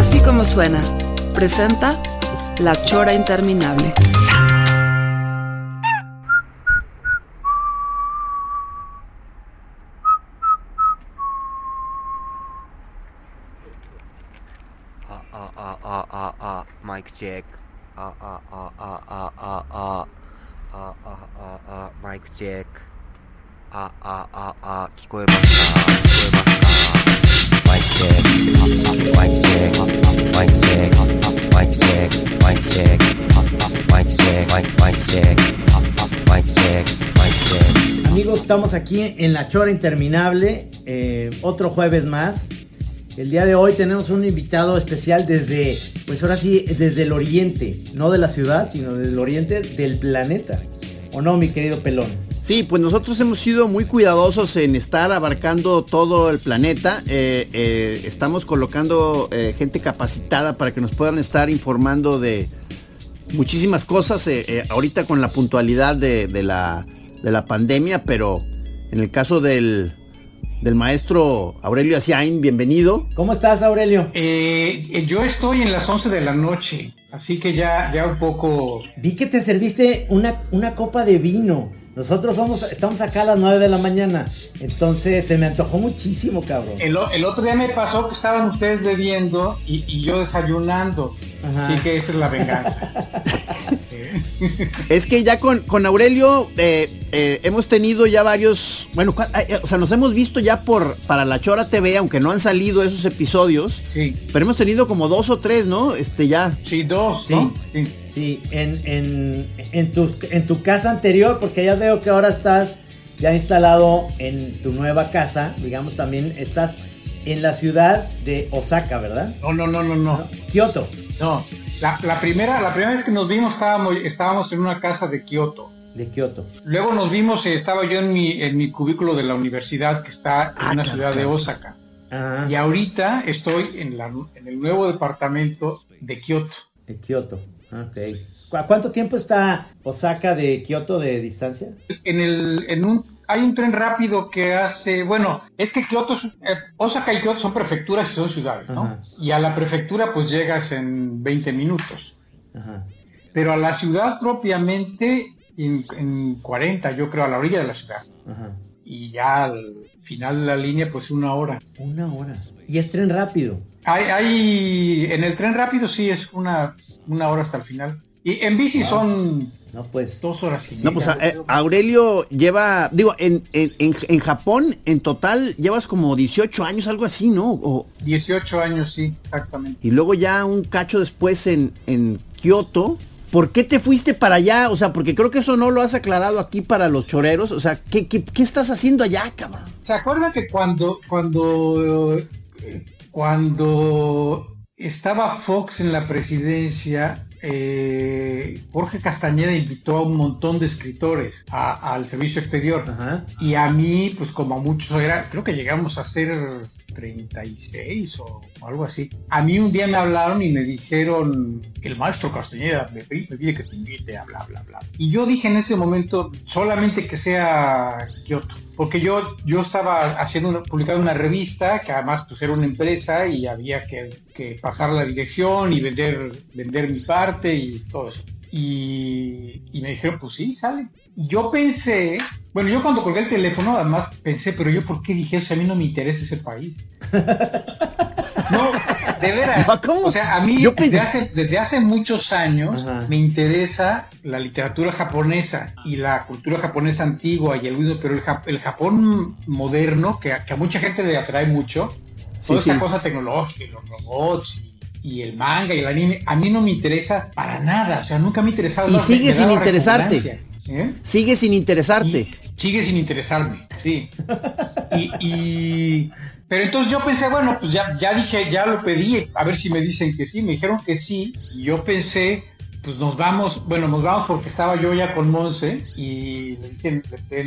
Así como suena, presenta La Chora Interminable. Ah, ah, ah, ah, ah, ah, mic check. Ah, ah, ah, ah, ah, ah, ah. Ah, ah, ah, ah, mic check. Ah, ah, ah, ah, 聞こえますか聞こえますか Amigos, estamos aquí en La Chora Interminable, eh, otro jueves más. El día de hoy tenemos un invitado especial desde, pues ahora sí, desde el oriente, no de la ciudad, sino del oriente del planeta. ¿O no, mi querido Pelón? Sí, pues nosotros hemos sido muy cuidadosos en estar abarcando todo el planeta. Eh, eh, estamos colocando eh, gente capacitada para que nos puedan estar informando de muchísimas cosas. eh, eh, ahorita con la puntualidad de, de la, de la pandemia, pero en el caso del, del maestro Aurelio Asiain, bienvenido. ¿Cómo estás, Aurelio? Yo estoy en las 11 de la noche, así que ya, ya un poco... Vi que te serviste una, una copa de vino. Nosotros somos, estamos acá a las 9 de la mañana. Entonces se me antojó muchísimo, cabrón. El, otro día me pasó que estaban ustedes bebiendo y yo desayunando. Ajá. Así que esa es la venganza. Es que ya con, con Aurelio eh, eh, hemos tenido ya varios, bueno, o sea, nos hemos visto ya por para la Chora TV, aunque no han salido esos episodios, Sí, pero hemos tenido como dos o tres, ¿no? Este ya. sí, dos, Sí. ¿no? Sí. Sí, en, en, en, tus- en tu casa anterior, porque ya veo que ahora estás ya instalado en tu nueva casa, digamos también estás en la ciudad de Osaka, ¿verdad? No, no, no, no, no. Kioto. No. La, la primera, la primera vez que nos vimos estábamos, estábamos en una casa de Kioto. De Kioto. Luego nos vimos, eh, estaba yo en mi, en mi cubículo de la universidad que está en Ah, una ciudad de. Osaka. Ah, Y ahorita estoy en, la, en el nuevo departamento de Kioto. de Kioto. Ok. ¿Cu- ¿A cuánto tiempo está Osaka de Kioto de distancia? En el, en un, hay un tren rápido que hace, bueno, es que Kioto, eh, Osaka y Kioto son prefecturas y son ciudades, ¿no? Ajá. Y a la prefectura pues llegas en 20 minutos. Ajá. Pero a la ciudad propiamente en, en 40, yo creo, a la orilla de la ciudad. Ajá. Y ya al final de la línea pues una hora. Una hora. Y es tren rápido. Hay, hay, en el tren rápido sí es una, una hora hasta el final. Y en bici son No, pues. dos horas y No, pues media. eh, Aurelio lleva, digo, en, en, en, en Japón en total llevas como 18 años, algo así, ¿no? O- 18 años, sí, exactamente. y luego ya un cacho después en, en Kioto. ¿Por qué te fuiste para allá? O sea, porque creo que eso no lo has aclarado aquí para los choreros. O sea, ¿qué, qué, qué estás haciendo allá, cabrón? ¿Se acuerdan que cuando, cuando, eh, cuando estaba Fox en la presidencia, eh, Jorge Castañeda invitó a un montón de escritores al servicio exterior? Ajá. Y a mí, pues como a muchos era, creo que llegamos a ser 36 o algo así. A mí un día me hablaron y me dijeron, el maestro Castañeda me, me pide que te invite a bla, bla, bla. Y yo dije en ese momento, solamente que sea Kioto. Porque yo, yo estaba haciendo publicando una revista que además pues era una empresa y había que, que pasar la dirección y vender, vender mi parte y todo eso. Y, y me dijeron, pues sí, sale. Y yo pensé, bueno, yo cuando colgué el teléfono, además pensé, pero yo por qué dije eso, a mí no me interesa ese país. no, de veras. No, ¿cómo? O sea, a mí Yo desde, hace, desde hace muchos años Ajá. me interesa la literatura japonesa y la cultura japonesa antigua y el pero el, Jap- el Japón moderno, que a, que a mucha gente le atrae mucho, Sí, toda esa sí. cosa tecnológica, y los robots y, el manga y el anime, a mí no me interesa para nada, o sea, nunca me ha interesado. Y no, sigue sin interesarte. ¿eh? Sigue sin interesarte. Y- sigue sin interesarme, sí. Y, y- pero entonces yo pensé, bueno, pues ya, ya dije, ya lo pedí, a ver si me dicen que sí, me dijeron que sí, y yo pensé, pues nos vamos, bueno, nos vamos porque estaba yo ya con Monse, y le dije,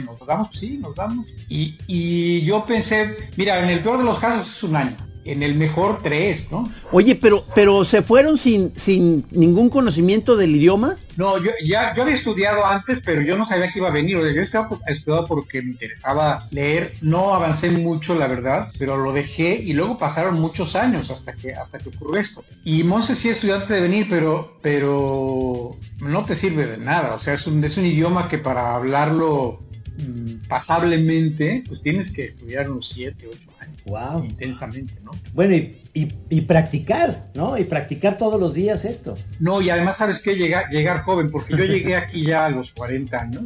nos vamos, sí, nos vamos. Y, y yo pensé, mira, en el peor de los casos es un año, en el mejor tres, ¿no? Oye, pero, pero se fueron sin, sin ningún conocimiento del idioma. No, yo ya yo había estudiado antes, pero yo no sabía que iba a venir. O sea, yo estaba estudiado porque me interesaba leer. No avancé mucho, la verdad, pero lo dejé y luego pasaron muchos años hasta que hasta que ocurrió esto. Y Monse sí estudió antes de venir, pero pero no te sirve de nada. O sea, es un es un idioma que para hablarlo mm, pasablemente, pues tienes que estudiar unos 7, 8 años Wow. intensamente, ¿no? Bueno, y, y- y practicar, ¿no? Y practicar todos los días esto. No, y además sabes que llegar, llegar joven, porque yo llegué aquí ya a los 40 años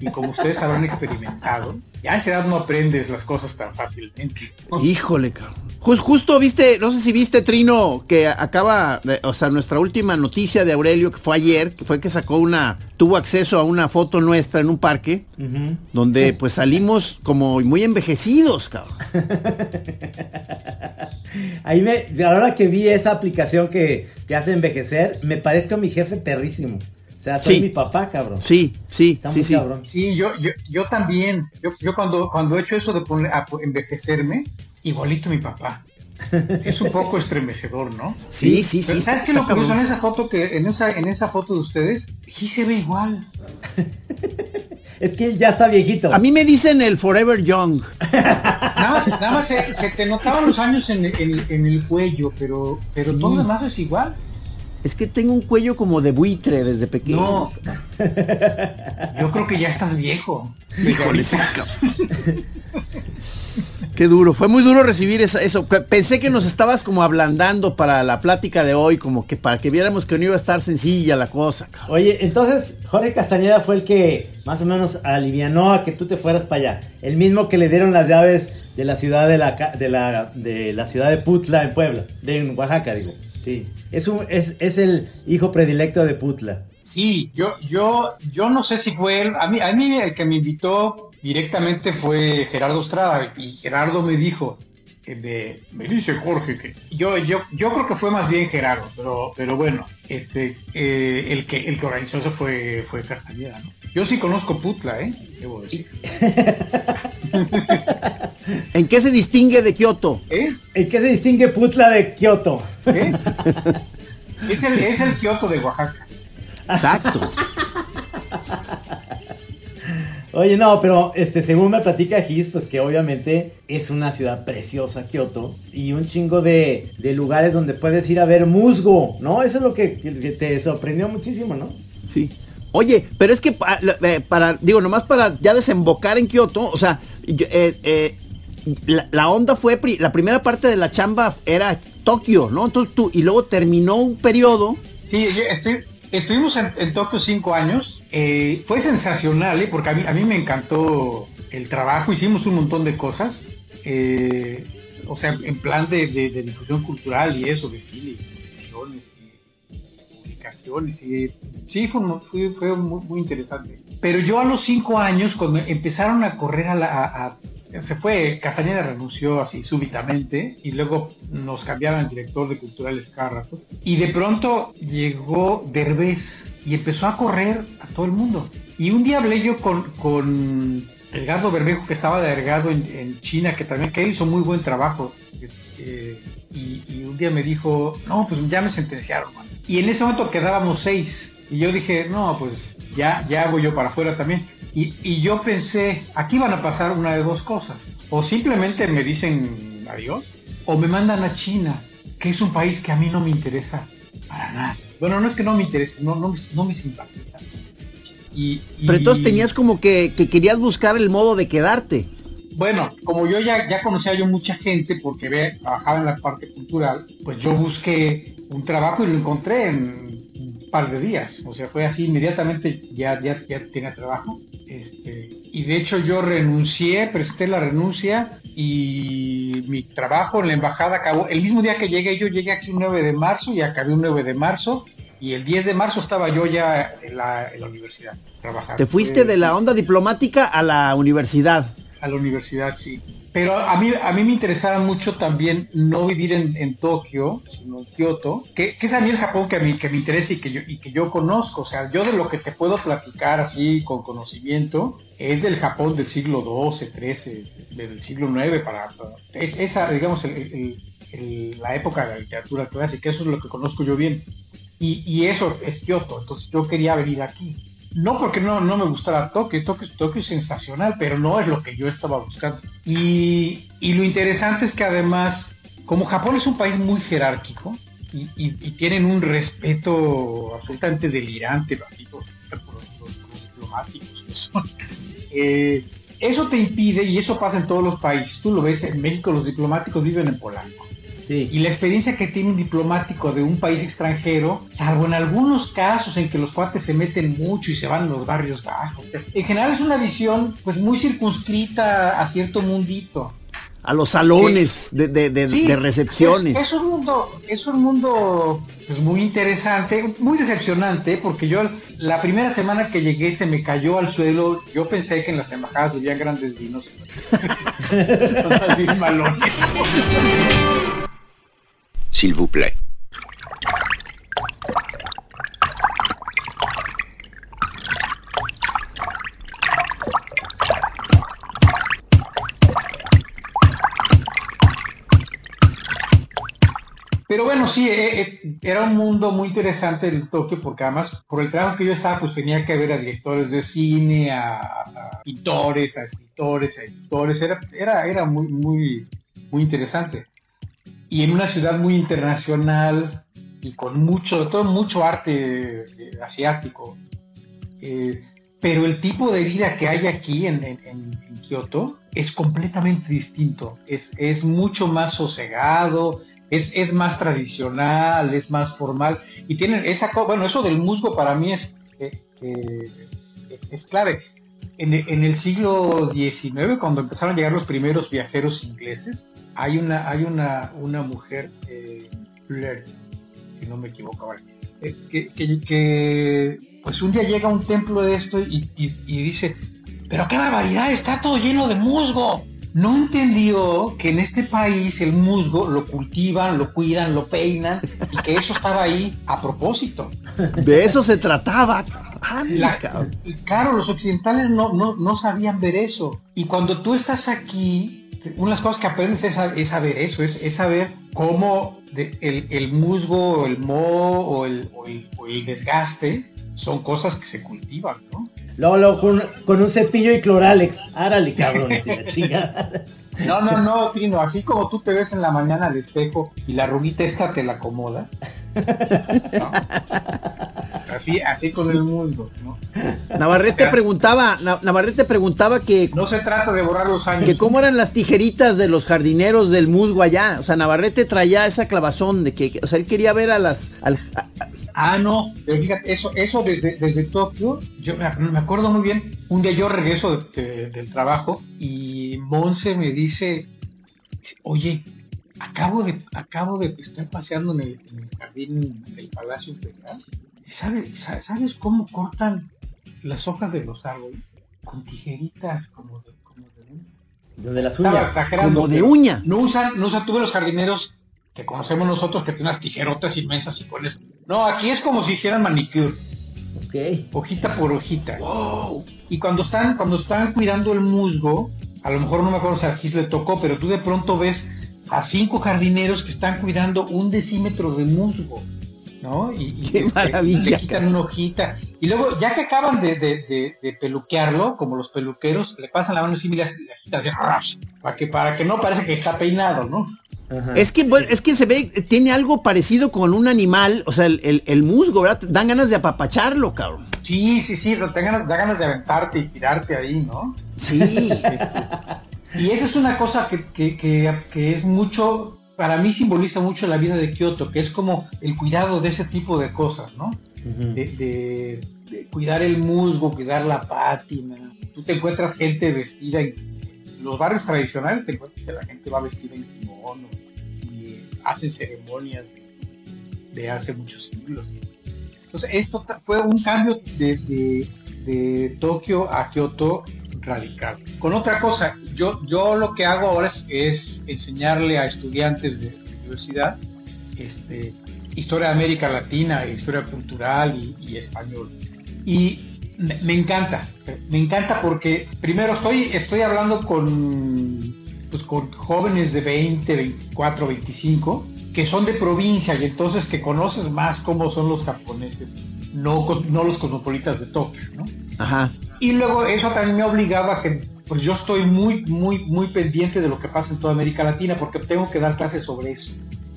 y como ustedes habrán experimentado, ya a esa edad no aprendes las cosas tan fácilmente. Híjole, cabrón. Jus- justo viste, no sé si viste Trino, que acaba, de- o sea, nuestra última noticia de Aurelio, que fue ayer, que fue que sacó una, tuvo acceso a una foto nuestra en un parque, donde pues salimos como muy envejecidos, cabrón. Ahí me, ahora que vi esa aplicación que te hace envejecer, me parezco a mi jefe perrísimo. O sea, soy Sí. mi papá, cabrón. Sí, sí, Está sí, muy sí. cabrón. Sí, yo, yo, yo también, yo, yo cuando, cuando he hecho eso de poner, a envejecerme, igualito mi papá. Es un poco estremecedor, ¿no? Sí, sí, sí. Pero ¿Sabes qué lo curioso en esa foto que, en esa, en esa foto de ustedes? Sí se ve igual. Es que él ya está viejito. A mí me dicen el Forever Young. Nada más, nada más se, se te notaban los años en, el- en el- en el cuello, pero, pero Sí. todo lo demás es igual. Es que tengo un cuello como de buitre desde pequeño. No. Yo creo que ya estás viejo. Híjole. Qué duro, fue muy duro recibir esa- eso. Pe- Pensé que nos estabas como ablandando para la plática de hoy, como que para que viéramos que no iba a estar sencilla la cosa. cabrón. Oye, entonces Jorge Castañeda fue el que más o menos alivianó a que tú te fueras para allá. El mismo que le dieron las llaves de la ciudad de la, ca- de la, de la ciudad de Putla en Puebla, de en Oaxaca, digo. Sí. Es, un, es, es el hijo predilecto de Putla. Sí, yo, yo, yo no sé si fue él. A mí, a mí el que me invitó directamente fue Gerardo Estrada y Gerardo me dijo que me, me dice Jorge que yo, yo, yo creo que fue más bien Gerardo, pero, pero bueno, este, eh, el que, el que organizó eso fue, fue Castañeda, ¿no? Yo sí conozco Putla, ¿eh? Debo decir. ¿En qué se distingue de Kioto? ¿Eh? ¿En qué se distingue Putla de Kioto? ¿Eh? es el, es el Kioto de Oaxaca. Exacto. Oye, no, pero este, según me platica Gis, pues que obviamente es una ciudad preciosa, Kioto, y un chingo de, de lugares donde puedes ir a ver musgo, ¿no? Eso es lo que, que te sorprendió muchísimo, ¿no? Sí. Oye, pero es que eh, para, digo, nomás para ya desembocar en Kioto, o sea, eh, eh, la, onda fue, la primera parte de la chamba era Tokio, ¿no? Entonces tú, y luego terminó un periodo. Sí, estuvimos en, Tokio cinco años. Fue sensacional, ¿eh? porque a mí, me encantó el trabajo. Hicimos un montón de cosas. o sea, en plan de, de- difusión cultural y eso, de cine, exposiciones y sí, fue, mu- fue, fue muy, interesante. Pero yo a los cinco años, cuando empezaron a correr a la... se fue, Castañeda renunció así súbitamente y luego nos cambiaban el director de culturales cada. Y de pronto llegó Derbez y empezó a correr a todo el mundo. Y un día hablé yo con, con Edgardo Bermejo, que estaba delegado en, en China, que también que hizo muy buen trabajo. Y, y un día me dijo, no, pues ya me sentenciaron. man". Y en ese momento quedábamos seis. Y yo dije, no, pues ya, ya hago yo para afuera también. Y, y yo pensé, aquí van a pasar una de dos cosas. O simplemente me dicen adiós, o me mandan a China, que es un país que a mí no me interesa para nada. Bueno, no es que no me interese, no, no, me- no me simpatiza. Y, y- Pero entonces tenías como que, que querías buscar el modo de quedarte. bueno, como yo ya, ya conocía yo mucha gente porque ve, trabajaba en la parte cultural, pues yo busqué un trabajo y lo encontré en un par de días. O sea, fue así inmediatamente ya, ya, ya tenía trabajo. Este, y de hecho yo renuncié, presté la renuncia y mi trabajo en la embajada acabó. El mismo día que llegué, yo llegué aquí un 9 de marzo y acabé un 9 de marzo. y el 10 de marzo estaba yo ya en la, universidad trabajando. Te fuiste de la onda diplomática a la universidad. A la universidad, sí. Pero a mí, a mí me interesaba mucho también no vivir en, Tokio, sino en Kioto, que, es a mí el Japón que a mí que me interesa y que, yo, y que yo conozco. O sea, yo de lo que te puedo platicar así con conocimiento es del Japón del siglo XII, XIII, del siglo IX para... es, esa, digamos, la época de la literatura clásica, eso es lo que conozco yo bien. Y, y eso es Kioto, entonces yo quería venir aquí no porque no, no me gustara Tokio, Tokio, Tokio es sensacional, pero no es lo que yo estaba buscando. Y, lo interesante es que además, como Japón es un país muy jerárquico y, tienen un respeto absolutamente delirante así, por, los, diplomáticos eh, eso te impide, y eso pasa en todos los países, tú lo ves, en México los diplomáticos viven en Polanco y la experiencia que tiene un diplomático de un país extranjero, salvo en algunos casos en que los cuates se meten mucho y se van a los barrios bajos, en general es una visión pues muy circunscrita a cierto mundito. A los salones de, recepciones. Es, un mundo, es un mundo pues, muy interesante, muy decepcionante, porque yo la primera semana que llegué se me cayó al suelo, yo pensé que en las embajadas vivían grandes vinos. s'il vous plaît. Pero bueno, sí, eh, eh, era un mundo muy interesante el Tokio porque además por el trabajo que yo estaba pues tenía que ver a directores de cine, a, pintores, a escritores, a editores, era, era, era muy, muy, muy interesante y en una ciudad muy internacional y con mucho, todo mucho arte eh, asiático. Eh, pero el tipo de vida que hay aquí en, en, Kioto es completamente distinto. Es, es mucho más sosegado, es, es, más tradicional, es más formal. Y tienen esa bueno, eso del musgo para mí es, eh, es clave. En, en, el siglo XIX, cuando empezaron a llegar los primeros viajeros ingleses, hay una, hay una, una mujer, eh, si no me equivoco eh, que, pues un día llega a un templo de esto y, dice, pero qué barbaridad, está todo lleno de musgo. No entendió que en este país el musgo lo cultivan, lo cuidan, lo peinan y que eso estaba ahí a propósito. De eso se trataba. claro, los occidentales no, no, no sabían ver eso. Y cuando tú estás aquí, una de las cosas que aprendes es, saber eso, es, saber cómo el, musgo, el moho o el, desgaste son cosas que se cultivan, ¿no? Luego, con, un cepillo y cloralex. Árale, cabrón, No, no, no, Tino, así como tú te ves en la mañana al espejo y la ruguita esta te la acomodas. Así, así con el mundo, ¿no? Navarrete preguntaba, Navarrete preguntaba que. No se trata de borrar los años. Que cómo eran las tijeritas de los jardineros del musgo allá. O sea, Navarrete traía esa clavazón de que, o sea, él quería ver a las. ah, no, pero fíjate, eso, eso desde, desde Tokio, yo me, acuerdo muy bien, un día yo regreso del trabajo y Monse me dice, oye, acabo de, acabo de estar paseando en el, jardín del Palacio Imperial ¿Sabes, ¿Sabes cómo cortan las hojas de los árboles? Con tijeritas como de, como de uña. las uñas. Como de uña. No usan, no usan, tuve los jardineros que conocemos nosotros que tienen unas tijerotas inmensas y pones. No, aquí es como si hicieran manicure. Ok. Hojita por hojita. Y cuando están, cuando están cuidando el musgo, a lo mejor no me acuerdo si aquí le tocó, pero tú de pronto ves a cinco jardineros que están cuidando un decímetro de musgo. ¿No? Y, Qué maravilla, le quitan una hojita. Y luego, ya que acaban de, peluquearlo, como los peluqueros, le pasan la mano y le para que, para que no parece que está peinado, ¿no? Es que es que se ve, tiene algo parecido con un animal, o sea, el, musgo, ¿verdad? Dan ganas de apapacharlo, cabrón. Sí, sí, sí, da ganas, da ganas de aventarte y tirarte ahí, ¿no? Sí. y esa es una cosa que, que, que es mucho para mí simboliza mucho la vida de Kioto, que es como el cuidado de ese tipo de cosas, ¿no? de, cuidar el musgo, cuidar la pátina. Tú te encuentras gente vestida en los barrios tradicionales, te encuentras que la gente va vestida en kimono y hacen ceremonias de, hace muchos siglos. Entonces, esto fue un cambio de, de, Tokio a Kioto radical. Con otra cosa, yo, yo lo que hago ahora es, enseñarle a estudiantes de, universidad este, historia de América Latina, historia cultural y, español. Y me, encanta, me encanta porque primero estoy, estoy hablando con, pues, con jóvenes de 20, 24, 25 que son de provincia y entonces que conoces más cómo son los japoneses, no, no los cosmopolitas de Tokio, ¿no? Ajá. Y luego eso también me obligaba a que pues yo estoy muy, muy, muy pendiente de lo que pasa en toda América Latina porque tengo que dar clases sobre eso.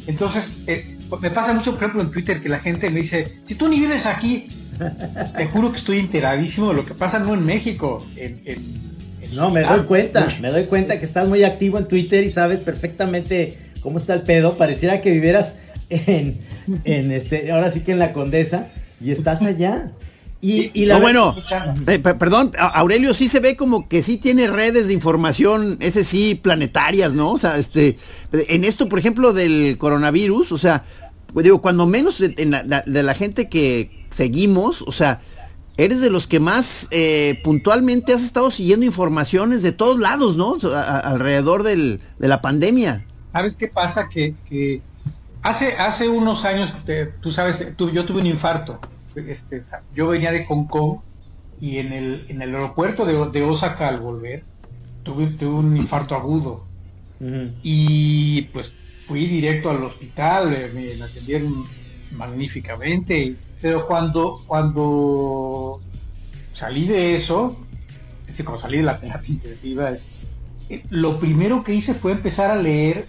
Entonces, eh, me pasa mucho, por ejemplo, en Twitter que la gente me dice, si tú ni vives aquí, te juro que estoy enteradísimo de lo que pasa no en México, en, no, me doy cuenta, me doy cuenta que estás muy activo en Twitter y sabes perfectamente cómo está el pedo. Pareciera que vivieras en, en este, ahora sí que en la Condesa y estás allá. Y, la bueno, eh, perdón, Aurelio sí se ve como que sí tiene redes de información, ese sí, planetarias, ¿no? O sea, este, en esto, por ejemplo, del coronavirus, o sea, digo, cuando menos de, la, gente que seguimos, o sea, eres de los que más eh, puntualmente has estado siguiendo informaciones de todos lados, ¿no? alrededor del, de la pandemia. ¿Sabes qué pasa? Que, hace, hace unos años, tú sabes, yo tuve un infarto este, yo venía de Hong Kong y en el, en el aeropuerto de, Osaka al volver tuve, un infarto agudo. Y pues fui directo al hospital, eh, me atendieron magníficamente, pero cuando, cuando salí de eso, es cuando salí de la terapia intensiva, eh, lo primero que hice fue empezar a leer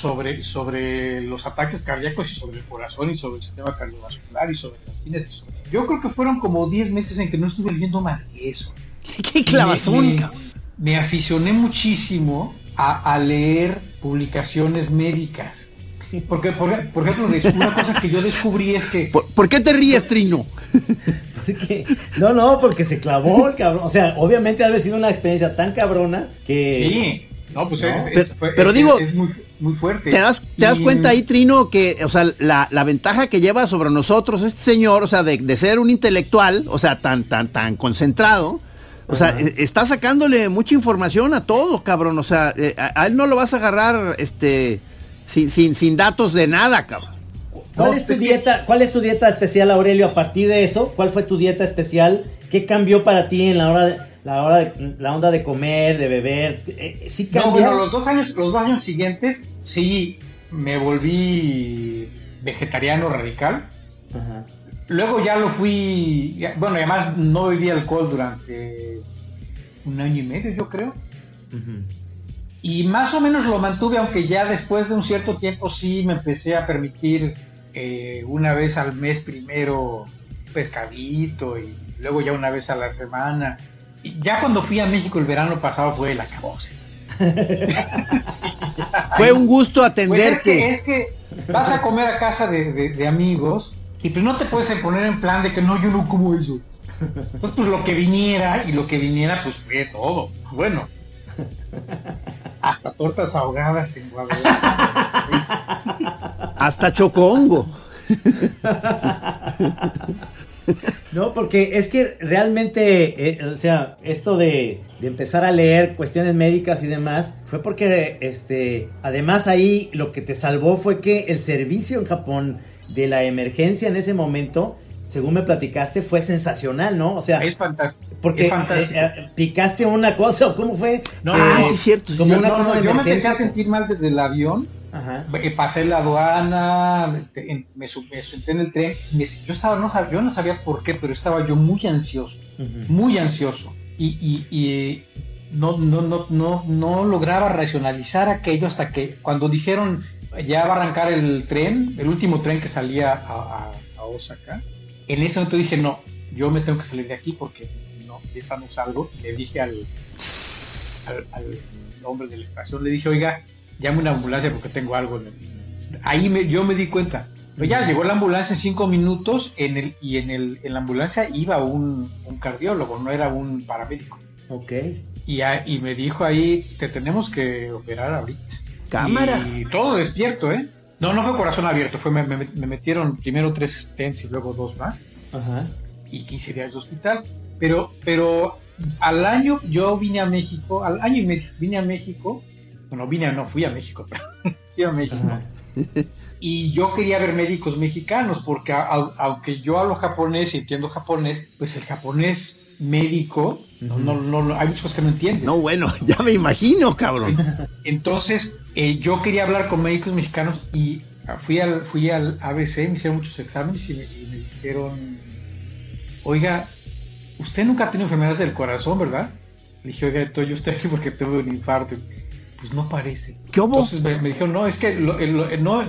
sobre, sobre los ataques cardíacos y sobre el corazón y sobre el sistema cardiovascular y sobre las fines. Yo creo que fueron como 10 meses en que no estuve leyendo más que eso. ¡Qué clavazón! Me, me, aficioné muchísimo a, leer publicaciones médicas. Porque, por, ejemplo, una cosa que yo descubrí es que... ¿Por, qué te ríes, Trino? no, no, porque se clavó el cabrón. O sea, obviamente ha sido una experiencia tan cabrona que... Sí. No, pues pero, digo, muy fuerte. ¿Te das, te das cuenta ahí, Trino, que, o sea, la, ventaja que lleva sobre nosotros este señor, o sea, de, ser un intelectual, o sea, tan, tan, tan concentrado, o sea, e, está sacándole mucha información a todo, cabrón. O sea, eh, a, él no lo vas a agarrar, este, sin, sin, sin datos de nada, cabrón. ¿Cuál es tu dieta? ¿Cuál es tu dieta especial, Aurelio? A partir de eso, ¿cuál fue tu dieta especial? ¿Qué cambió para ti en la hora de, la hora de, la onda de comer, de beber, eh, sí No, bueno, los dos años, los dos años siguientes sí me volví vegetariano radical. Luego ya lo fui, bueno, además no bebí alcohol durante un año y medio, yo creo. Y más o menos lo mantuve, aunque ya después de un cierto tiempo sí me empecé a permitir eh, una vez al mes primero pescadito y luego ya una vez a la semana ya cuando fui a México el verano pasado fue la cabose. fue un gusto atenderte. Pues es, que, vas a comer a casa de, amigos y pues no te puedes poner en plan de que no, yo no como eso. Entonces pues lo que viniera y lo que viniera pues fue todo. Bueno. Hasta tortas ahogadas en Guadalajara. Hasta chocongo. No, porque es que realmente, eh, o sea, esto de, empezar a leer cuestiones médicas y demás, fue porque, este, además ahí lo que te salvó fue que el servicio en Japón de la emergencia en ese momento, según me platicaste, fue sensacional, ¿no? O sea, es fantástico. Porque eh, eh, picaste una cosa, ¿o cómo fue? No, ah, sí, cierto. Como una cosa yo me empecé a sentir mal desde el avión pasé la aduana, me, senté en el tren, yo estaba, no, yo no sabía por qué, pero estaba yo muy ansioso, muy ansioso. Y, no, no, no, no, no lograba racionalizar aquello hasta que cuando dijeron ya va a arrancar el tren, el último tren que salía a, Osaka, en ese momento dije, no, yo me tengo que salir de aquí porque no, esta no salgo. Le dije al, al, al hombre de la estación, le dije, oiga, llame una ambulancia porque tengo algo. Ahí me, yo me di cuenta. Pero ya llegó la ambulancia en cinco minutos en el, y en, el, en la ambulancia iba un, cardiólogo, no era un paramédico. Ok. Y, y me dijo ahí, te tenemos que operar ahorita. Cámara. Y todo despierto, ¿eh? No, no fue corazón abierto, fue me, me- me metieron primero tres stents y luego dos más Ajá. y 15 días de hospital. Pero, pero al año yo vine a México, al año y medio vine a México, bueno, vine, no, fui a México, pero fui a México. Ajá. Y yo quería ver médicos mexicanos, porque a- a- aunque yo hablo japonés y entiendo japonés, pues el japonés médico, no, no, no, no, hay muchas cosas que no entienden. No, bueno, ya me imagino, cabrón. Entonces, eh, yo quería hablar con médicos mexicanos y ah, fui al, fui al ABC, me hicieron muchos exámenes y me, y me dijeron, oiga, usted nunca ha tenido enfermedad del corazón, ¿verdad? Le dije, oiga, entonces yo estoy aquí porque tengo un infarto. Pues no parece. ¿Qué hubo? Entonces me, me dijeron, no, es que lo, no,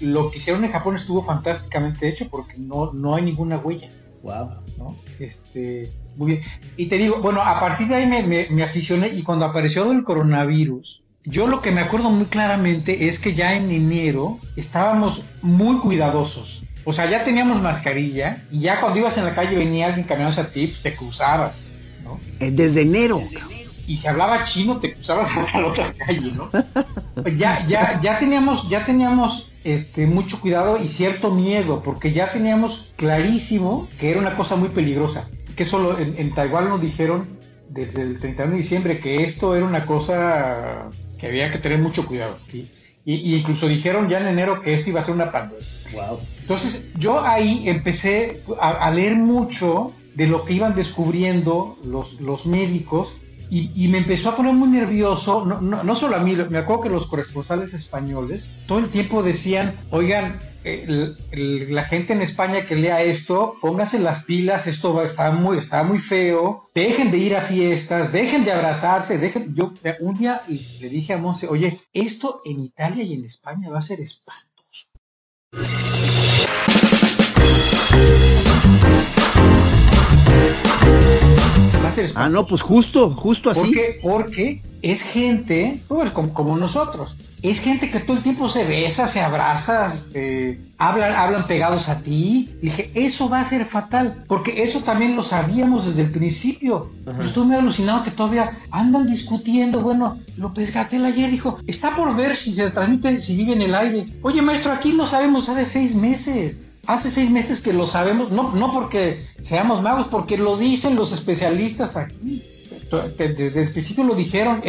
lo que hicieron en Japón estuvo fantásticamente hecho porque no, no hay ninguna huella. Wow. ¿no? Este, muy bien. Y te digo, bueno, a partir de ahí me, me- me aficioné y cuando apareció el coronavirus, yo lo que me acuerdo muy claramente es que ya en enero estábamos muy cuidadosos. O sea, ya teníamos mascarilla y ya cuando ibas en la calle venía alguien caminando a ti, pues, te cruzabas, ¿no? Eh, Desde enero. Y si hablaba chino te cruzabas hasta la otra calle, ¿no? ya, ya, ya teníamos, ya teníamos este, mucho cuidado y cierto miedo, porque ya teníamos clarísimo que era una cosa muy peligrosa. Que solo en, en Taiwán nos dijeron desde el 31 de diciembre que esto era una cosa que había que tener mucho cuidado. ¿sí? Y, y incluso dijeron ya en enero que esto iba a ser una pandemia. Wow. Entonces yo ahí empecé a, a leer mucho de lo que iban descubriendo los, los médicos y, me empezó a poner muy nervioso, no, no, solo a mí, me acuerdo que los corresponsales españoles todo el tiempo decían, oigan, la gente en España que lea esto, pónganse las pilas, esto va, está, muy, está muy feo, dejen de ir a fiestas, dejen de abrazarse, dejen, yo eh, un día le dije a Monse, oye, esto en Italia y en España va a ser espantoso. Va a ser Ah, no, pues justo, justo ¿Por así. qué? Porque es gente, pues, como, como nosotros, es gente que todo el tiempo se besa, se abraza, este, hablan, hablan pegados a ti. Dije, eso va a ser fatal, porque eso también lo sabíamos desde el principio. Yo estuve muy alucinado que todavía andan discutiendo. Bueno, López Gatel ayer dijo, está por ver si se transmite, si vive en el aire. Oye, maestro, aquí lo sabemos hace seis meses. Hace seis meses que lo sabemos, no, no porque seamos magos, porque lo dicen los especialistas aquí. De- Desde el principio lo dijeron,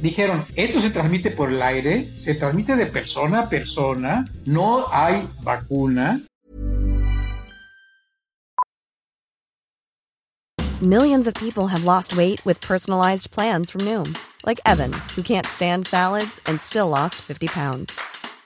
dijeron, esto se transmite por el aire, se transmite de persona a persona, no hay vacuna. Millions of people have lost weight with personalized plans from Noom, like Evan, who can't stand salads and still lost 50 pounds.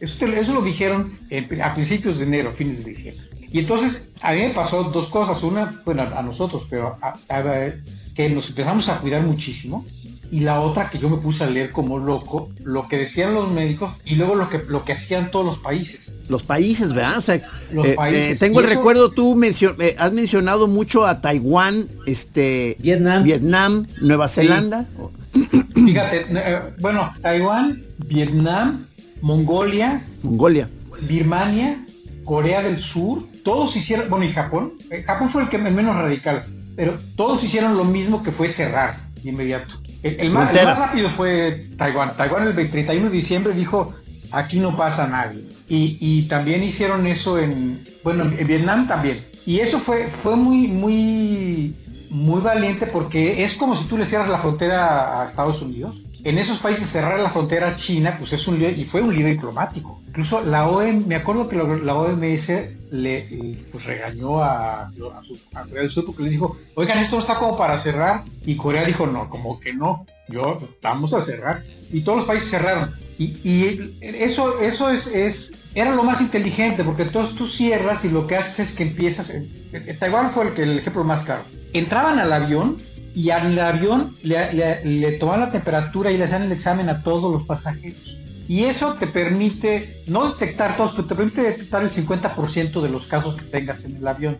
Eso, te- eso lo dijeron en- a principios de enero, fines de diciembre. Y entonces a mí me pasó dos cosas. Una, bueno, a, a nosotros, pero a- a- que nos empezamos a cuidar muchísimo. Y la otra que yo me puse a leer como loco, lo que decían los médicos y luego lo que, lo que hacían todos los países. Los países, ¿verdad? O sea, Los eh, países. eh, tengo Y el eso- recuerdo, tú mencio- eh, has mencionado mucho a Taiwán, este, Vietnam. Vietnam, Nueva Zelanda. Fíjate, eh, bueno, Taiwán, Vietnam, Mongolia, Mongolia. Birmania, Corea del Sur, todos hicieron, bueno, y Japón, eh, Japón fue el que el menos radical, pero todos hicieron lo mismo que fue cerrar de inmediato. El, el más, el más rápido fue Taiwán. Taiwán el 31 de diciembre dijo, aquí no pasa nadie. Y, y también hicieron eso en, bueno, en, en Vietnam también. Y eso fue, fue muy, muy, muy valiente porque es como si tú le cierras la frontera a Estados Unidos. En esos países cerrar la frontera China, pues es un lío, y fue un lío diplomático. Incluso la OMS, me acuerdo que la, OMS le pues regañó a, a, Corea del Sur porque les dijo, oigan, esto no está como para cerrar. Y Corea dijo, no, como que no, yo vamos a cerrar. Y todos los países cerraron. Y, y eso, eso es, es, era lo más inteligente, porque entonces tú cierras y lo que haces es que empiezas. eh, eh, Taiwán fue el, que, el ejemplo más caro. Entraban al avión y al avión le, le, le tomaban la temperatura y le hacían el examen a todos los pasajeros. Y eso te permite, no detectar todos, pero te permite detectar el 50% de los casos que tengas en el avión.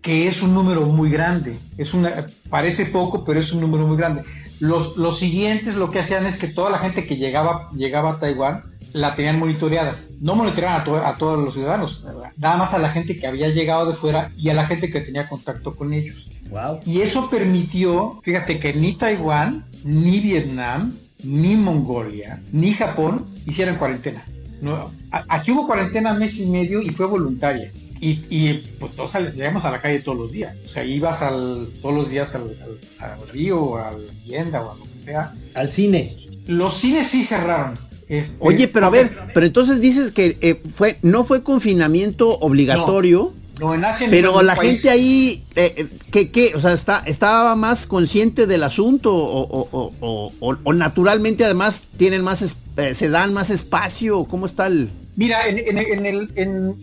Que es un número muy grande. Es una, parece poco, pero es un número muy grande. Los, los siguientes lo que hacían es que toda la gente que llegaba, llegaba a Taiwán la tenían monitoreada. No monitoreaban a, a todos los ciudadanos, nada más a la gente que había llegado de fuera y a la gente que tenía contacto con ellos. Y eso permitió, fíjate que ni Taiwán, ni Vietnam, ni Mongolia, ni Japón hicieran cuarentena. No, aquí hubo cuarentena mes y medio y fue voluntaria. Y, y pues todos salimos a la calle todos los días. O sea, ibas al, todos los días al, río o a la tienda o a lo que sea. Al cine. Los cines sí cerraron. Este, Oye, pero a ver, pero entonces dices que eh, fue no fue confinamiento obligatorio. No, en Asia, pero la gente ahí, eh, eh ¿qué, O sea, está, ¿estaba más consciente del asunto o, o, naturalmente además tienen más, eh, se dan más espacio? ¿Cómo está el...? Mira, en, en, el,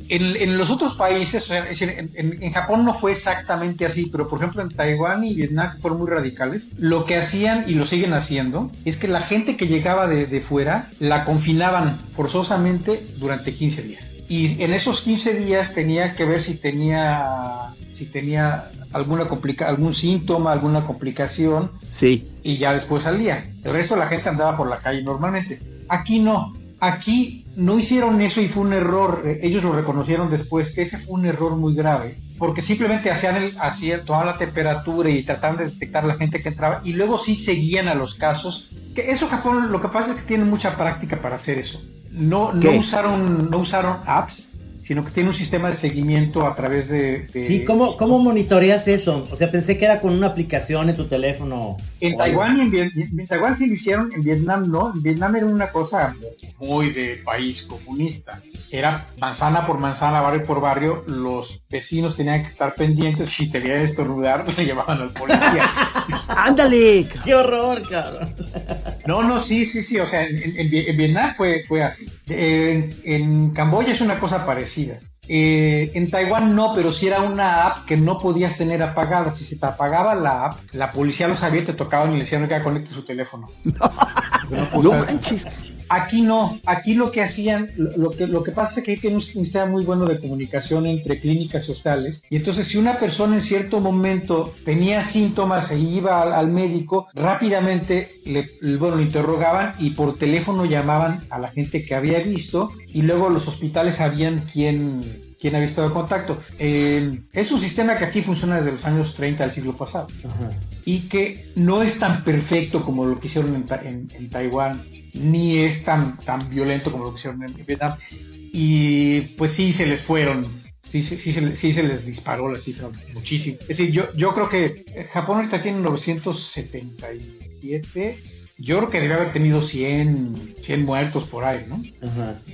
en, los otros países, en, Japón no fue exactamente así, pero por ejemplo en Taiwán y Vietnam fueron muy radicales. Lo que hacían y lo siguen haciendo es que la gente que llegaba de, de fuera la confinaban forzosamente durante 15 días. Y en esos 15 días tenía que ver si tenía, si tenía alguna complica algún síntoma, alguna complicación. Sí. Y ya después salía. El resto de la gente andaba por la calle normalmente. Aquí no. Aquí no hicieron eso y fue un error. Eh, ellos lo reconocieron después, que ese fue un error muy grave. Porque simplemente hacían, el, hacían toda la temperatura y trataban de detectar a la gente que entraba. Y luego sí seguían a los casos. Que eso Japón lo que pasa es que tiene mucha práctica para hacer eso. No, no usaron, no usaron apps, sino que tiene un sistema de seguimiento a través de... Sí, ¿cómo, ¿cómo monitoreas eso? O sea, pensé que era con una aplicación en tu teléfono. En Taiwán, y en, en, Taiwán sí lo hicieron, en Vietnam no. En Vietnam era una cosa muy de país comunista. Era manzana por manzana, barrio por barrio, los vecinos tenían que estar pendientes, si tenían estornudar, le llevaban al policía. ¡Ándale! ¡Qué horror, cabrón! No, no, sí, sí, sí, o sea, en, Vietnam fue, fue así. En, Camboya es una cosa parecida. Eh, en Taiwán no, pero si era una app que no podías tener apagada. Si se te apagaba la app, la policía lo sabía, te tocaban y le decían que conecte su teléfono. no manches. Aquí no, aquí lo que hacían, lo que, lo que pasa es que hay tiene un sistema muy bueno de comunicación entre clínicas y hospitales. Y entonces si una persona en cierto momento tenía síntomas e iba al, médico, rápidamente le, bueno, lo interrogaban y por teléfono llamaban a la gente que había visto y luego los hospitales sabían quién, quién había estado en contacto. Eh, es un sistema que aquí funciona desde los años 30 del siglo pasado y que no es tan perfecto como lo que hicieron en, en Taiwán ni es tan, tan violento como lo que hicieron en Vietnam. Y pues sí se les fueron, sí, sí, sí, se, les disparó la cifra muchísimo. Es decir, yo, yo creo que Japón ahorita tiene 977. Yo creo que debe haber tenido 100, 100 muertos por ahí, ¿no?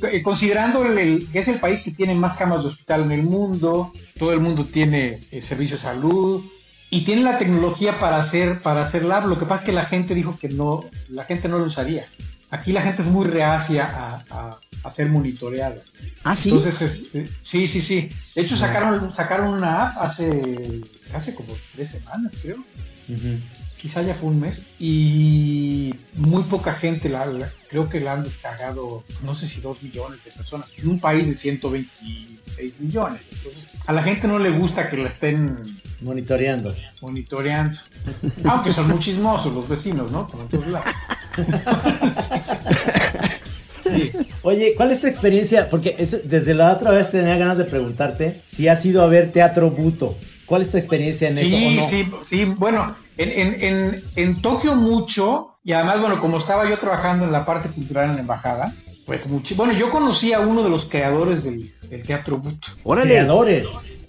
Eh, considerando el, que es el país que tiene más camas de hospital en el mundo, todo el mundo tiene eh, servicio de salud, y tiene la tecnología para hacer para hacer lab. Lo que pasa es que la gente dijo que no, la gente no lo usaría aquí la gente es muy reacia a, ser monitoreada. Ah, sí. Entonces, este, sí, sí, sí. De hecho, sacaron, sacaron una app hace, hace como tres semanas, creo. Quizá ya fue un mes. Y muy poca gente la, creo que la han descargado, no sé si dos millones de personas, en un país de 126 millones. Entonces, a la gente no le gusta que la estén monitoreando. Monitoreando. Aunque son muy chismosos los vecinos, ¿no? Como en todos lados. Oye, ¿cuál es tu experiencia? Porque desde la otra vez tenía ganas de preguntarte si has ido a ver teatro buto. ¿Cuál es tu experiencia en eso? Sí, sí, sí. Bueno, en, Tokio mucho, y además, bueno, como estaba yo trabajando en la parte cultural en la embajada, pues mucho. Bueno, yo conocí a uno de los creadores del, teatro buto. Creadores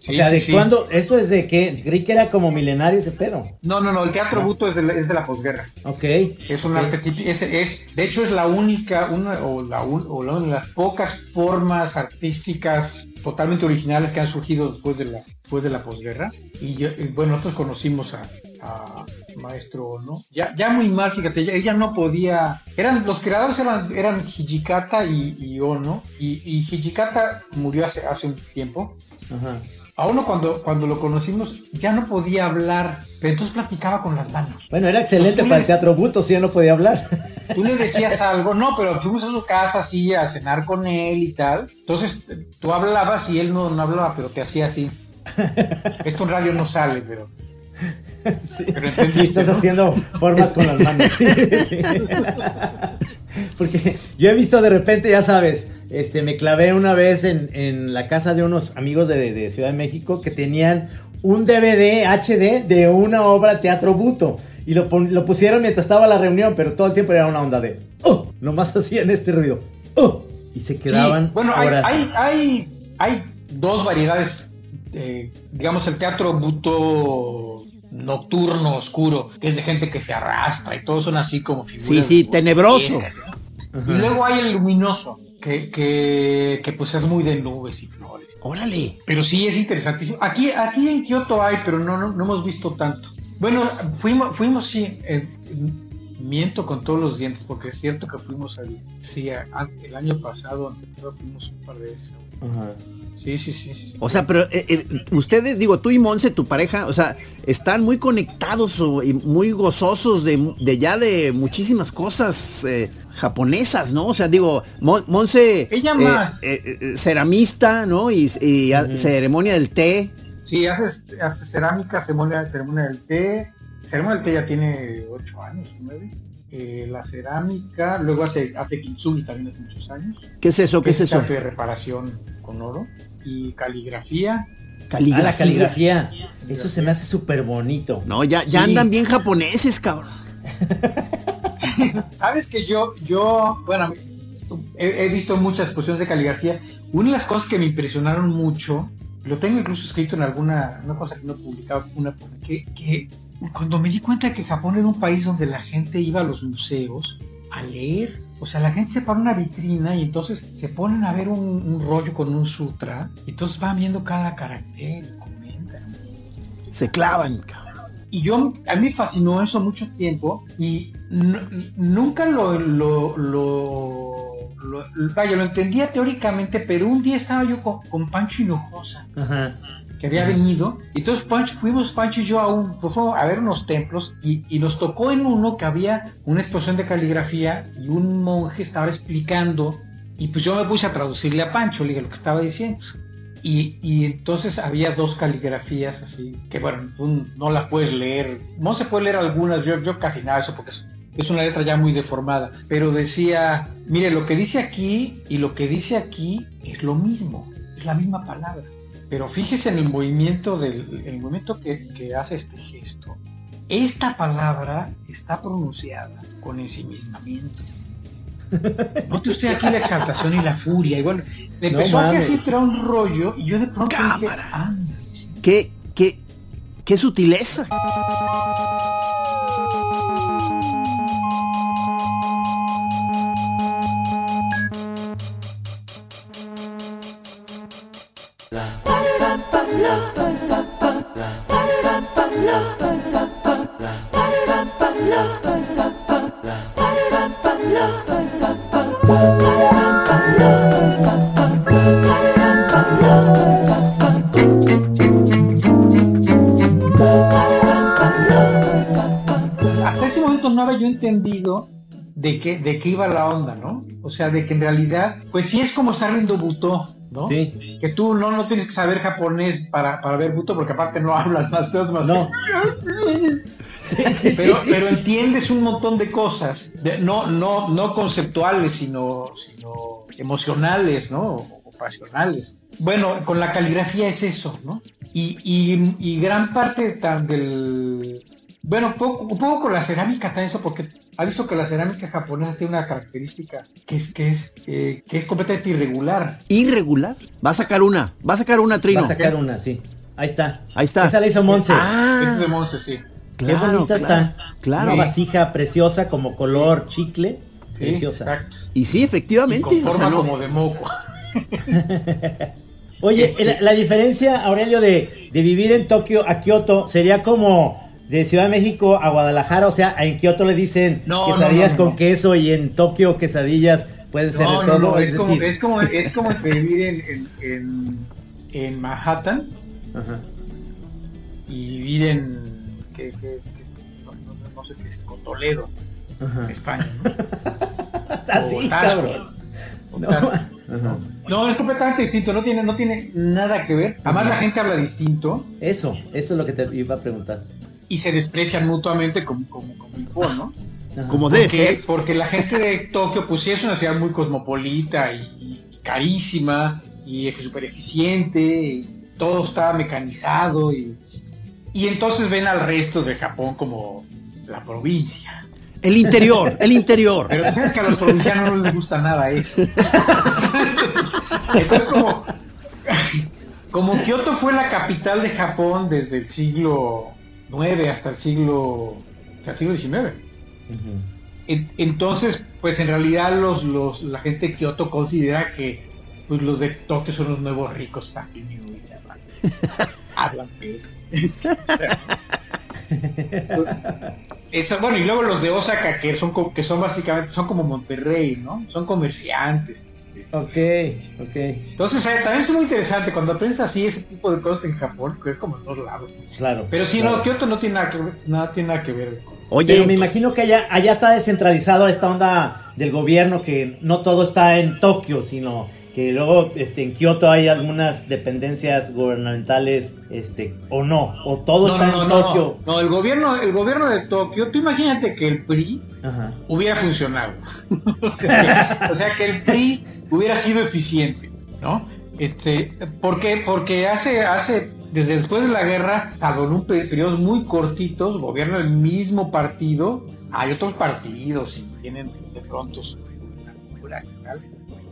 o sea, ¿de cuándo? ¿Eso es de qué? Creí que era como milenario ese pedo. No, no, no, el teatro buto es de la, es de la posguerra. Ok. Es un arquetipo, es, es, de hecho es la única, una, o, la, o una de las pocas formas artísticas totalmente originales que han surgido después de la, después de la posguerra. Y, bueno, nosotros conocimos a, Maestro ¿no? Ya, ya muy mal, fíjate, ella, no podía. Eran, los creadores eran, eran Hijikata y, Ono. Y, y Hijikata murió hace, hace un tiempo. Ajá a uno cuando, cuando lo conocimos ya no podía hablar, pero entonces platicaba con las manos. Bueno, era excelente para el teatro buto, si ya no podía hablar. tú le decías algo, no, pero fuimos a su casa así a cenar con él y tal. Entonces tú hablabas y él no, no hablaba, pero te hacía así. Esto en radio no sale, pero. Sí, sí estás haciendo formas con las manos. Sí, sí. Porque yo he visto de repente, ya sabes, este, me clavé una vez en, en la casa de unos amigos de, de, Ciudad de México que tenían un DVD HD de una obra teatro buto. Y lo, lo, pusieron mientras estaba la reunión, pero todo el tiempo era una onda de ¡Oh! Nomás hacían este ruido. ¡Oh! Y se quedaban. Sí, bueno, hay, hay, hay, dos variedades. Eh, digamos, el teatro buto nocturno, oscuro, que es de gente que se arrastra y todos son así como figuras. Sí, sí, tenebroso. Y luego hay el luminoso, que, que, que, pues es muy de nubes y flores. Órale. Pero sí es interesantísimo. Aquí, aquí en Kioto hay, pero no, no, no hemos visto tanto. Bueno, fuimos, fuimos sí, eh, miento con todos los dientes, porque es cierto que fuimos al, sí, el año pasado, fuimos un par de veces. Sí, sí, sí, O sea, pero eh, eh, ustedes, digo, tú y Monse, tu pareja, o sea, están muy conectados o, y muy gozosos de, de, ya de muchísimas cosas eh, japonesas, ¿no? O sea, digo, Mon Monse... Ella más. ceramista, ¿no? Y, y uh -huh. ceremonia del té. Sí, hace, hace cerámica, ceremonia, ceremonia del té. Ceremonia del té ya tiene ocho años, nueve. Eh, la cerámica, luego hace, hace kintsugi también hace muchos años. ¿Qué es eso? ¿Qué es, es eso? de reparación con oro y caligrafía. Caligrafía. Ah, la caligrafía. Eso se me hace súper bonito. No, ya, ya sí. andan bien japoneses, cabrón. Sabes que yo, yo, bueno, he, he, visto muchas exposiciones de caligrafía. Una de las cosas que me impresionaron mucho, lo tengo incluso escrito en alguna una cosa que no he publicado, una que, que cuando me di cuenta que Japón era un país donde la gente iba a los museos a leer o sea, la gente se para una vitrina y entonces se ponen a ver un, un rollo con un sutra y entonces van viendo cada carácter y comentan. Se clavan, cabrón. Y yo, a mí me fascinó eso mucho tiempo y nunca lo, lo, lo, lo, vaya, lo entendía teóricamente, pero un día estaba yo con, con Pancho Hinojosa. Ajá que había venido. Y entonces Pancho, fuimos Pancho y yo a, un, pues, a ver unos templos y, y, nos tocó en uno que había una exposición de caligrafía y un monje estaba explicando y pues yo me puse a traducirle a Pancho, le dije lo que estaba diciendo. Y, y entonces había dos caligrafías así, que bueno, tú no la puedes leer, no se puede leer algunas, yo, yo casi nada eso porque es una letra ya muy deformada, pero decía, mire, lo que dice aquí y lo que dice aquí es lo mismo, es la misma palabra pero fíjese en el movimiento del el movimiento que, que, hace este gesto. Esta palabra está pronunciada con ensimismamiento. Note usted aquí la exaltación y la furia. Y bueno, le empezó no, así a crear un rollo y yo de pronto Cámara. dije, ah, ¿Qué, qué, qué sutileza. De qué, de qué iba la onda, ¿no? O sea, de que en realidad, pues sí es como estar viendo Butó, ¿no? Sí. Que tú no, no tienes que saber japonés para, para ver Buto, porque aparte no hablas más cosas más. No. Sí, sí, pero, sí. pero, entiendes un montón de cosas, de, no, no, no conceptuales, sino, sino emocionales, ¿no? O, o pasionales. Bueno, con la caligrafía es eso, ¿no? Y, y, y gran parte del... Bueno, poco, un poco con la cerámica está eso, porque ha visto que la cerámica japonesa tiene una característica que es que es eh, que es completamente irregular. ¿Irregular? Va a sacar una, va a sacar una, Trino. Va a sacar una, sí. Ahí está. Ahí está. Esa la hizo Monse. Ah, es de Monse, sí. Qué bonita claro, está. Claro. Una vasija preciosa como color chicle. Sí, preciosa. Exacto. Y sí, efectivamente. Y con forma o sea, no... como de moco. Oye, la, la, diferencia, Aurelio, de, de, vivir en Tokio a Kioto sería como de Ciudad de México a Guadalajara. O sea, en Kioto le dicen no, quesadillas no, no, con queso y en Tokio quesadillas pueden ser de todo. es, es, como, decir... es, como, es como vivir en, en, en, en Manhattan Ajá. y vivir en. Que, que, que no, sé qué es, con Toledo. España. Así, cabrón. Ajá. No, es completamente distinto, no tiene, no tiene nada que ver. Además la gente habla distinto Eso, eso es lo que te iba a preguntar. Y se desprecian mutuamente como, como, como Nippon, ¿no? Como debe Porque, ser. porque la gente de Tokio, pues sí es una ciudad muy cosmopolita y, y carísima y súper eficiente, y todo está mecanizado y, y entonces ven al resto de Japón como la provincia. El interior, el interior. Pero sabes que a los provincianos no les gusta nada eso. Entonces como, como Kioto fue la capital de Japón desde el siglo IX hasta el siglo, hasta el siglo XIX. En- Entonces, pues en realidad los, los, la gente de Kioto considera que pues, los de Tokio son los nuevos ricos y hablan- hablan pues. Eso, bueno, y luego los de Osaka que son que son básicamente son como Monterrey, ¿no? Son comerciantes. Ok, ok. Entonces, eh, también es muy interesante cuando aprendes así ese tipo de cosas en Japón, que es como en todos lados. Claro. Pero claro. no, Kioto no tiene nada que ver, nada tiene nada que ver con Oye, Pero me imagino que allá, allá está descentralizado esta onda del gobierno, que no todo está en Tokio, sino que luego este, en Kioto hay algunas dependencias gubernamentales, este, o no, o todo no, está no, en no, Tokio. No, no, el gobierno, el gobierno de Tokio, tú imagínate que el PRI Ajá. hubiera funcionado. o, sea, o sea, que el PRI hubiera sido eficiente, ¿no? Este, ¿por qué? Porque hace, hace, desde después de la guerra, salvo en un pe- periodos muy cortitos, gobierna el mismo partido, hay otros partidos y tienen de pronto su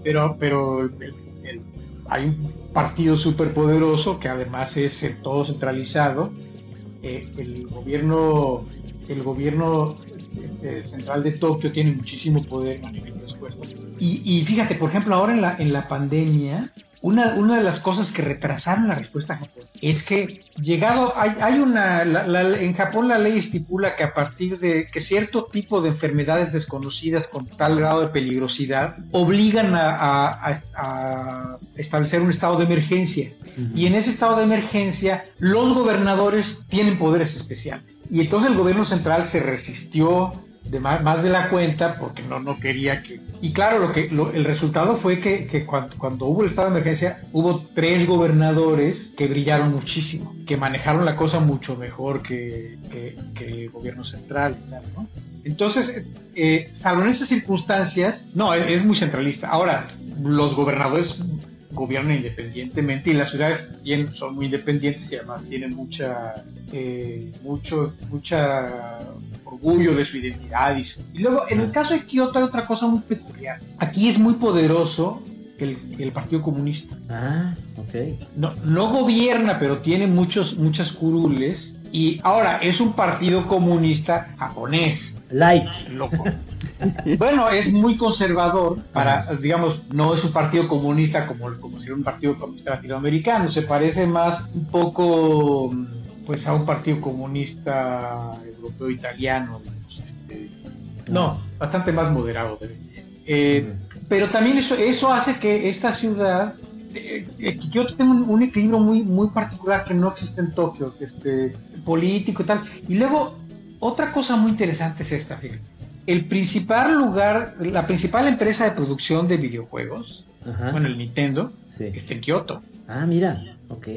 pero, pero hay un partido súper poderoso que además es eh, todo centralizado. Eh, el gobierno, el gobierno eh, central de Tokio tiene muchísimo poder maneja el presupuesto. Y, y fíjate, por ejemplo, ahora en la, en la pandemia, una, una de las cosas que retrasaron la respuesta a Japón es que llegado, hay, hay una, la- la- en Japón la ley estipula que a partir de que cierto tipo de enfermedades desconocidas con tal grado de peligrosidad obligan a, a- a- a establecer un estado de emergencia. Y en ese estado de emergencia los gobernadores tienen poderes especiales. Y entonces el gobierno central se resistió más, de la cuenta porque no, no quería que... Y claro, lo que, el resultado fue que, que cuando, cuando hubo el estado de emergencia hubo tres gobernadores que brillaron muchísimo, que manejaron la cosa mucho mejor que, que- el gobierno central. ¿no? Entonces, eh, eh, salvo en esas circunstancias, no, es, es muy centralista. Ahora, los gobernadores gobiernan independientemente y las ciudades bien, son muy independientes y además tienen mucha eh, mucho mucha orgullo de su identidad y, su- y luego en el caso de Kioto hay otra cosa muy peculiar. Aquí es muy poderoso el, el Partido Comunista. Ah, ok. no, no gobierna pero tiene muchos muchas curules. Y ahora es un partido comunista japonés. Light. loco. Bueno, es muy conservador para, digamos, no es un partido comunista como, como si era un partido comunista latinoamericano, se parece más un poco pues a un partido comunista europeo italiano. digamos, este, no, bastante más moderado. de- eh, pero también eso, eso hace que esta ciudad eh, eh, tiene un, un equilibrio muy, muy particular que no existe en Tokio, este, político y tal. Y luego, otra cosa muy interesante es esta, fíjate. El principal lugar, la principal empresa de producción de videojuegos, Ajá. bueno, el Nintendo, Sí. está en Kioto. Ah, mira. Ok.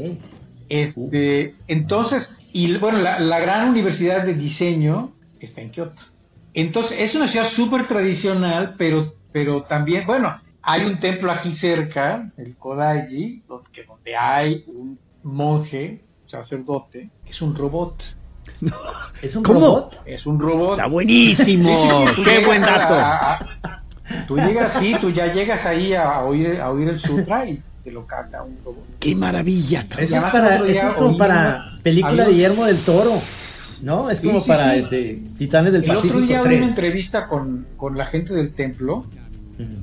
Este, entonces, y bueno, la, la gran universidad de diseño está en Kioto. Entonces, es una ciudad súper tradicional, pero, pero también, bueno, hay un templo aquí cerca, el Kodaiji, donde, donde hay un monje, sacerdote, que es un robot. ¿Es un ¿Cómo? robot? Es un robot. Está buenísimo. Sí, sí, sí, tú Qué buen a- dato. a- a- tú llegas, sí, tú ya llegas ahí a oír, a oír el sutra y te lo canta un robot. Qué maravilla, cabrón. Eso es, para, otro día eso es como para una- película de Guillermo del Toro. ¿No? Es como sí, para sí. este Titanes del El otro Pacífico día vi una 3. entrevista con, con la gente del templo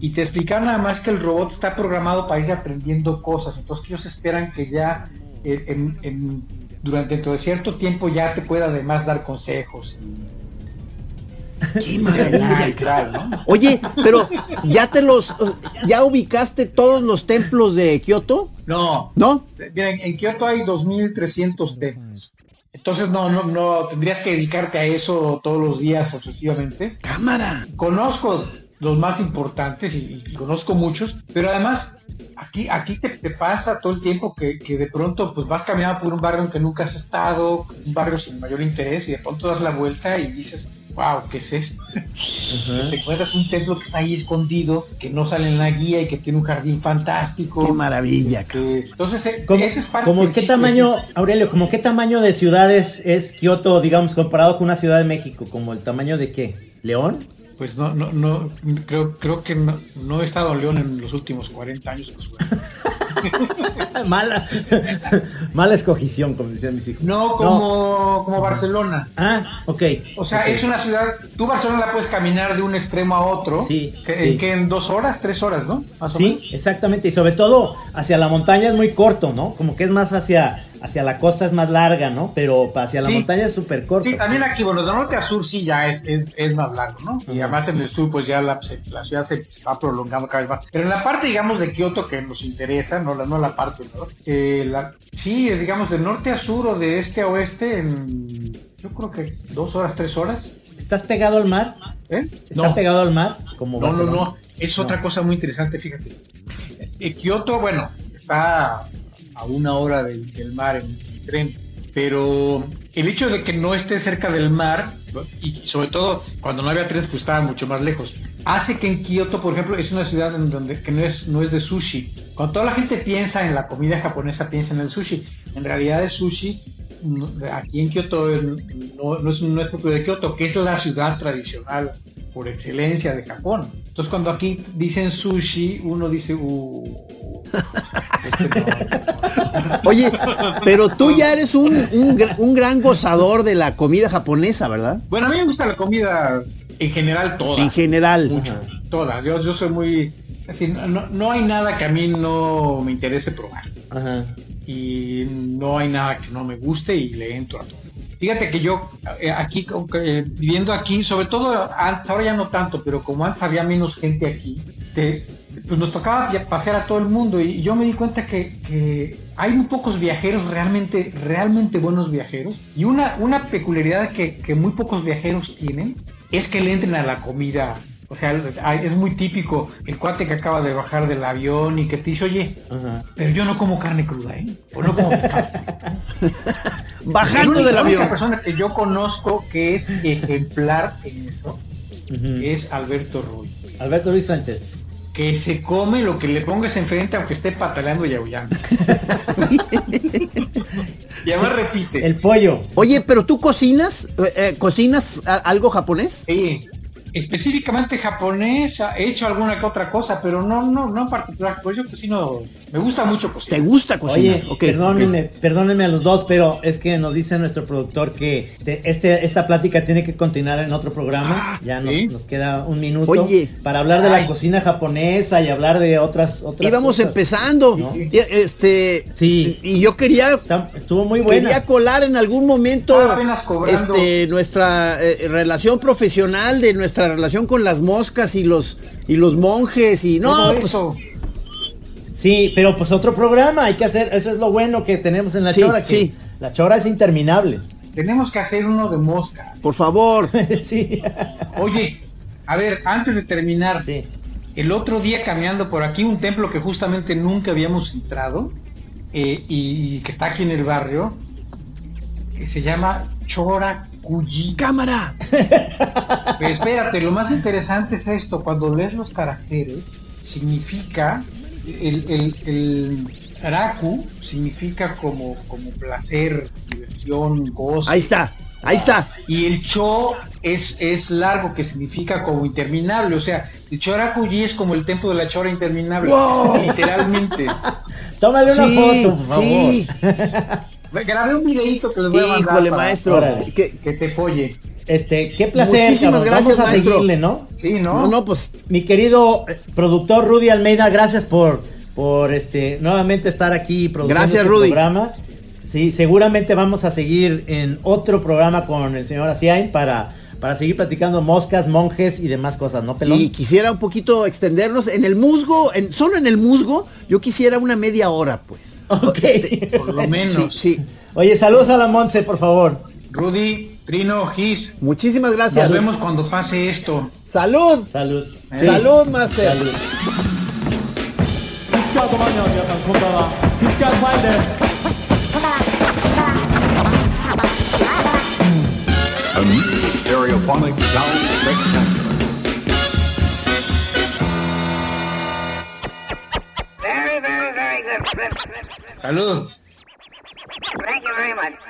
y te explicaban nada más que el robot está programado para ir aprendiendo cosas, entonces ellos esperan que ya eh, en- en- durante dentro de cierto tiempo ya te pueda además dar consejos. Qué maravilla. Oye, pero ya te los, ya ubicaste todos los templos de Kioto, No, ¿no? Mira, en, Kioto hay 2.300 templos. Entonces no, no, no, tendrías que dedicarte a eso todos los días obsesivamente. Cámara. Conozco los más importantes y, y conozco muchos, pero además aquí, aquí te, te pasa todo el tiempo que, que de pronto pues vas caminando por un barrio en que nunca has estado, un barrio sin mayor interés y de pronto das la vuelta y dices, wow, ¿qué es esto? Te encuentras un templo que está ahí escondido, que no sale en la guía y que tiene un jardín fantástico. Qué maravilla. Entonces, eh, ¿Cómo, ese es parte como del qué tamaño, Aurelio, como qué tamaño de ciudades es Kioto, digamos, comparado con una ciudad de México? ¿Como el tamaño de qué? ¿León? Pues no, no, no, creo, creo que no, no he estado en León en los últimos 40 años. Mala, mala escogición, como decían mis hijos. No como, como Barcelona. Ah, ok. O sea, es una ciudad, tú Barcelona la puedes caminar de un extremo a otro. Sí, que, sí. En, que en dos horas, tres horas, ¿no? Más o Sí, menos. exactamente. Y sobre todo hacia la montaña es muy corto, ¿no? Como que es más hacia, hacia la costa es más larga, ¿no? Pero hacia la Sí. montaña es súper corto. Sí, también aquí, bueno, de norte a sur sí ya es, es, es más largo, ¿no? Y además en el sur pues ya la, se- la ciudad se, se va prolongando cada vez más. Pero en la parte, digamos, de Kioto que nos interesa, no la, no la parte, ¿no? Eh, la, sí, digamos, de norte a sur o de este a oeste en, yo creo que dos horas, tres horas. ¿Estás pegado al mar? ¿Eh? ¿Está No. pegado al mar? Como No, no, no. Es No. otra cosa muy interesante, fíjate. Eh, Kioto, bueno, está a una hora del, mar en, en tren, pero el hecho de que no esté cerca del mar, y sobre todo cuando no había trenes, pues estaba mucho más lejos, hace que en Kioto, por ejemplo, es una ciudad en donde que no es, no es de sushi. Cuando toda la gente piensa en la comida japonesa, piensa en el sushi. En realidad el sushi aquí en Kioto eh, no, no es, no es propio de Kioto, que es la ciudad tradicional por excelencia de Japón. Entonces cuando aquí dicen sushi, uno dice, uh, este no". Oye, pero tú ya eres un, un, gra- un gran gozador de la comida japonesa, ¿verdad? Bueno, a mí me gusta la comida en general toda. En general. Mucho, todas. Yo, yo soy muy... decir, no, no hay nada que a mí no me interese probar. Ajá. Y no hay nada que no me guste y le entro a todo. Fíjate que yo eh, aquí, eh, viviendo aquí, sobre todo antes, ahora ya no tanto, pero como antes había menos gente aquí, te- pues nos tocaba pasear a todo el mundo y yo me di cuenta que, que hay muy pocos viajeros realmente, realmente buenos viajeros y una, una peculiaridad que, que muy pocos viajeros tienen es que le entren a la comida. O sea, es muy típico el cuate que acaba de bajar del avión y que te dice, oye, Ajá. pero yo no como carne cruda, ¿eh? O no como pescado. Bajando La del única avión. persona que yo conozco que es ejemplar en eso es Alberto Ruiz. Alberto Luis Sánchez. Que se come lo que le pongas enfrente aunque esté pataleando y aullando. y además repite. El pollo. Oye, pero tú cocinas, Eh, eh, cocinas algo japonés? Sí, específicamente japonés, he hecho alguna que otra cosa, pero no, no, no en particular. Pues yo cocino, me gusta mucho cocinar. ¿Te gusta cocinar? Oye, Ok, perdónenme, perdónenme a los dos, pero es que nos dice nuestro productor que te- este, esta plática tiene que continuar en otro programa. ya nos, queda un minuto Oye. para hablar de la cocina japonesa y hablar de otras otras Íbamos cosas. empezando. ¿no? Y, Este, Sí. y yo quería Está- estuvo muy buena. Quería colar en algún momento Ah, este, nuestra eh, relación profesional de nuestra relación con las moscas y los y los monjes y no, Todo pues, eso. Sí, pero pues otro programa hay que hacer. Eso es lo bueno que tenemos en la Sí, chora. Que sí. La chora es interminable. Tenemos que hacer uno de mosca. por favor. sí. Oye, a ver, antes de terminar, sí. el otro día caminando por aquí, un templo que justamente nunca habíamos entrado eh, y que está aquí en el barrio, que se llama Choracuyi. Cámara. Pero espérate, lo más interesante es esto, cuando lees los caracteres, significa, el, el, el Raku significa como, como placer, diversión, gozo. Ahí está. Ahí está. Y el Cho es, es largo, que significa como interminable. O sea, el Chorakuyi es como el templo de la Chora interminable. ¡Wow! Literalmente. Tómale una Sí, foto, por favor. sí. Grabé un videito que les voy a mandar. Híjole, maestro. Que- Que te folle. Este, qué placer. Muchísimas cabrón. gracias, Vamos a maestro. seguirle, ¿no? Sí, ¿no? no, no, pues Mi querido eh, productor Rudy Almeida, gracias por, por este nuevamente estar aquí produciendo Gracias, este Rudy. programa. Sí, seguramente vamos a seguir en otro programa con el señor Asiain para, para seguir platicando moscas, monjes y demás cosas, ¿no, pelón? y quisiera un poquito extendernos en el musgo, en, solo en el musgo, yo quisiera una media hora, pues. Ok. Por lo menos. Sí, sí. Oye, saludos a la Monse, por favor. Rudy, Trino, Gis. Muchísimas gracias. Nos vemos cuando pase esto. ¡Salud! ¡Salud! Sí. ¡Salud, Master! ¡Salud! Very, very, very good. Salud. Thank you very much.